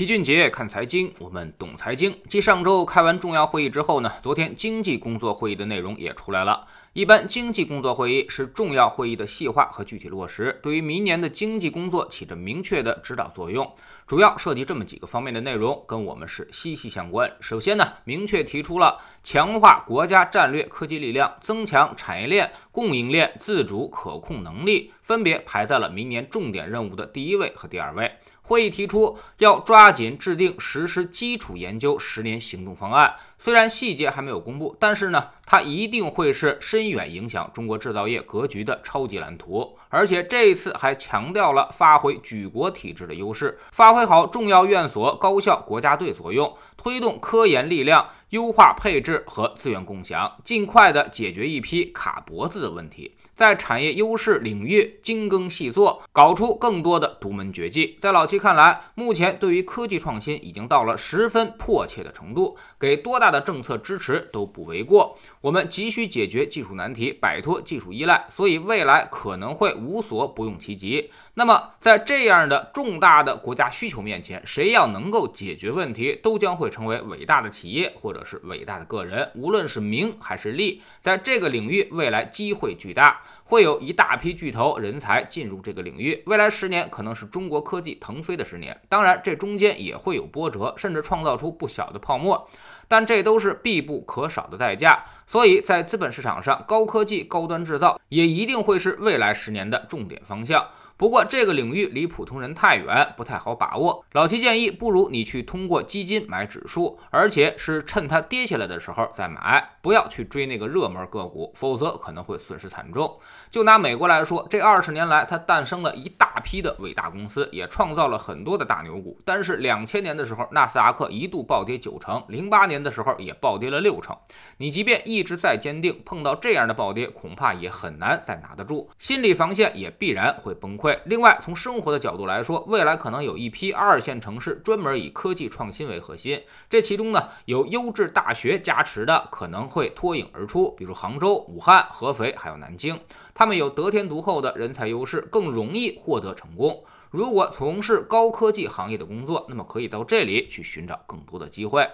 齐俊杰看财经，我们懂财经。继上周开完重要会议之后呢，昨天经济工作会议的内容也出来了。一般经济工作会议是重要会议的细化和具体落实，对于明年的经济工作起着明确的指导作用。主要涉及这么几个方面的内容，跟我们是息息相关。首先呢，明确提出了强化国家战略科技力量，增强产业链供应链自主可控能力，分别排在了明年重点任务的第一位和第二位。会议提出要抓紧制定实施基础研究十年行动方案，虽然细节还没有公布，但是呢，它一定会是深深远影响中国制造业格局的超级蓝图。而且这一次还强调了发挥举国体制的优势，发挥好重要院所、高校、国家队作用，推动科研力量优化配置和资源共享，尽快的解决一批卡脖子的问题。在产业优势领域精耕细作，搞出更多的独门绝技。在老七看来，目前对于科技创新已经到了十分迫切的程度，给多大的政策支持都不为过。我们急需解决技术难题，摆脱技术依赖，所以未来可能会无所不用其极。那么，在这样的重大的国家需求面前，谁要能够解决问题，都将会成为伟大的企业或者是伟大的个人。无论是名还是利，在这个领域，未来机会巨大。会有一大批巨头人才进入这个领域，未来十年可能是中国科技腾飞的十年。当然，这中间也会有波折，甚至创造出不小的泡沫，但这都是必不可少的代价。所以在资本市场上，高科技、高端制造也一定会是未来十年的重点方向。不过这个领域离普通人太远，不太好把握。老齐建议，不如你去通过基金买指数，而且是趁它跌下来的时候再买，不要去追那个热门个股，否则可能会损失惨重。就拿美国来说，这二十年来，它诞生了一大批的伟大公司，也创造了很多的大牛股。但是两千年的时候，纳斯达克一度暴跌九成，零八年的时候也暴跌了六成。你即便意志再坚定，碰到这样的暴跌，恐怕也很难再拿得住，心理防线也必然会崩溃。另外，从生活的角度来说，未来可能有一批二线城市专门以科技创新为核心，这其中呢有优质大学加持的，可能会脱颖而出，比如杭州、武汉、合肥还有南京，他们有得天独厚的人才优势，更容易获得成功。如果从事高科技行业的工作，那么可以到这里去寻找更多的机会。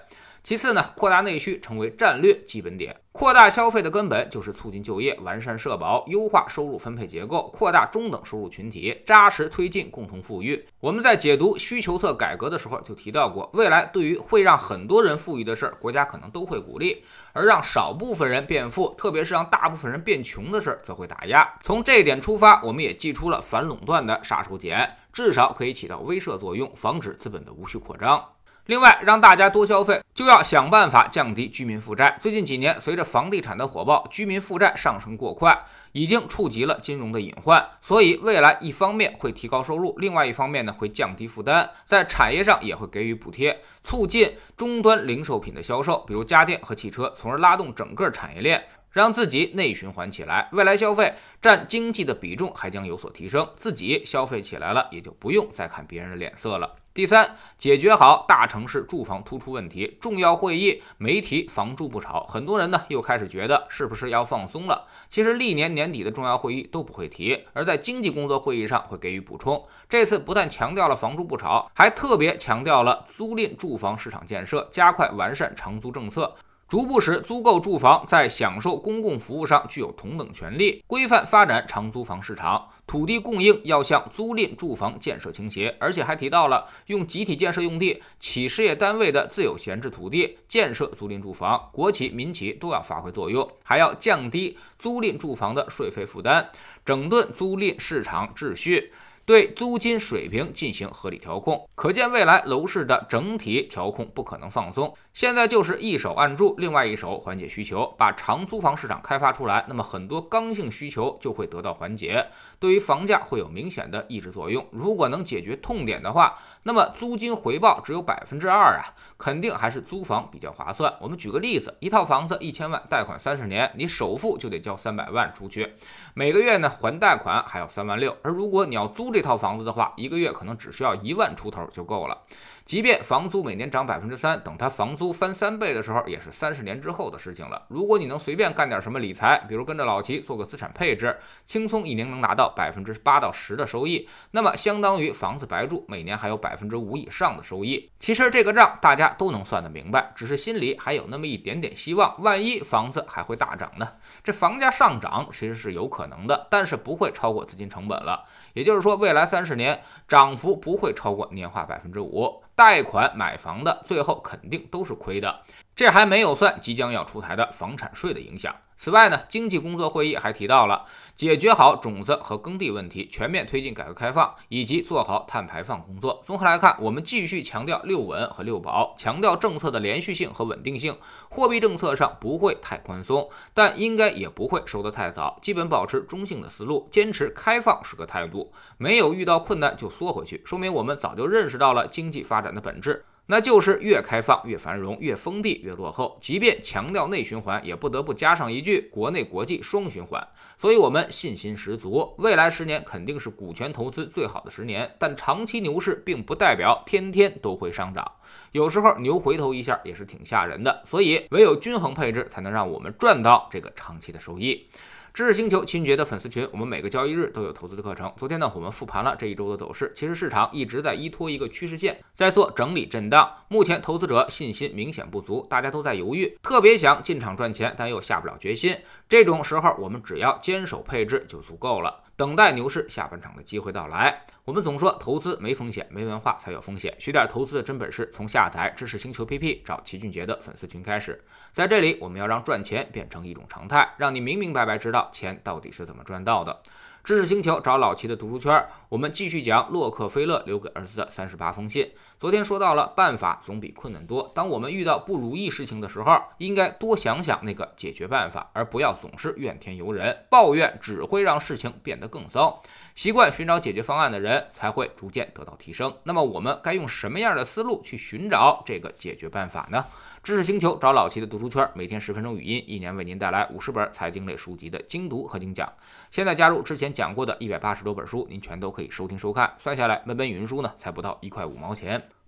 其次呢，扩大内需成为战略基本点。扩大消费的根本就是促进就业、完善社保、优化收入分配结构、扩大中等收入群体、扎实推进共同富裕。我们在解读需求侧改革的时候就提到过，未来对于会让很多人富裕的事儿，国家可能都会鼓励；而让少部分人变富，特别是让大部分人变穷的事儿，则会打压。从这一点出发，我们也祭出了反垄断的杀手锏，至少可以起到威慑作用，防止资本的无序扩张。另外，让大家多消费，就要想办法降低居民负债。最近几年，随着房地产的火爆，居民负债上升过快，已经触及了金融的隐患。所以，未来一方面会提高收入，另外一方面呢会降低负担，在产业上也会给予补贴，促进终端零售品的销售，比如家电和汽车，从而拉动整个产业链。让自己内循环起来，未来消费占经济的比重还将有所提升。自己消费起来了，也就不用再看别人的脸色了。第三，解决好大城市住房突出问题。重要会议没提房住不炒，很多人呢又开始觉得是不是要放松了？其实历年年底的重要会议都不会提，而在经济工作会议上会给予补充。这次不但强调了房住不炒，还特别强调了租赁住房市场建设，加快完善长租政策。逐步使租购住房在享受公共服务上具有同等权利，规范发展长租房市场，土地供应要向租赁住房建设倾斜，而且还提到了用集体建设用地、企事业单位的自有闲置土地建设租赁住房，国企民企都要发挥作用，还要降低租赁住房的税费负担，整顿租赁市场秩序。对租金水平进行合理调控，可见未来楼市的整体调控不可能放松。现在就是一手按住，另外一手缓解需求，把长租房市场开发出来，那么很多刚性需求就会得到缓解，对于房价会有明显的抑制作用。如果能解决痛点的话，那么租金回报只有百分之二啊，肯定还是租房比较划算。我们举个例子，一套房子一千万，贷款三十年，你首付就得交三百万出去，每个月呢还贷款还要三万六，而如果你要租。这套房子的话，一个月可能只需要一万出头就够了。即便房租每年涨百分之三，等它房租翻三倍的时候，也是三十年之后的事情了。如果你能随便干点什么理财，比如跟着老齐做个资产配置，轻松一年能拿到百分之八到十的收益，那么相当于房子白住，每年还有百分之五以上的收益。其实这个账大家都能算得明白，只是心里还有那么一点点希望，万一房子还会大涨呢？这房价上涨其实是有可能的，但是不会超过资金成本了。也就是说，未来三十年涨幅不会超过年化百分之五。贷款买房的最后肯定都是亏的，这还没有算即将要出台的房产税的影响。此外呢，经济工作会议还提到了解决好种子和耕地问题，全面推进改革开放，以及做好碳排放工作。综合来看，我们继续强调六稳和六保，强调政策的连续性和稳定性。货币政策上不会太宽松，但应该也不会收得太早，基本保持中性的思路，坚持开放是个态度，没有遇到困难就缩回去，说明我们早就认识到了经济发展的本质。那就是越开放越繁荣，越封闭越落后。即便强调内循环，也不得不加上一句国内国际双循环。所以，我们信心十足，未来十年肯定是股权投资最好的十年。但长期牛市并不代表天天都会上涨，有时候牛回头一下也是挺吓人的。所以，唯有均衡配置，才能让我们赚到这个长期的收益。知识星球秦爵的粉丝群，我们每个交易日都有投资的课程。昨天呢，我们复盘了这一周的走势。其实市场一直在依托一个趋势线，在做整理震荡。目前投资者信心明显不足，大家都在犹豫，特别想进场赚钱，但又下不了决心。这种时候，我们只要坚守配置就足够了。等待牛市下半场的机会到来。我们总说投资没风险，没文化才有风险。学点投资的真本事，从下载知识星球 APP 找齐俊杰的粉丝群开始。在这里，我们要让赚钱变成一种常态，让你明明白白知道钱到底是怎么赚到的。知识星球找老齐的读书圈，我们继续讲洛克菲勒留给儿子的三十八封信。昨天说到了办法总比困难多。当我们遇到不如意事情的时候，应该多想想那个解决办法，而不要总是怨天尤人。抱怨只会让事情变得更糟。习惯寻找解决方案的人才会逐渐得到提升。那么我们该用什么样的思路去寻找这个解决办法呢？知识星球找老齐的读书圈，每天十分钟语音，一年为您带来五十本财经类书籍的精读和精讲。现在加入之前讲过的一百八十多本书，您全都可以收听收看。算下来，每本语音书呢才不到一块五毛钱。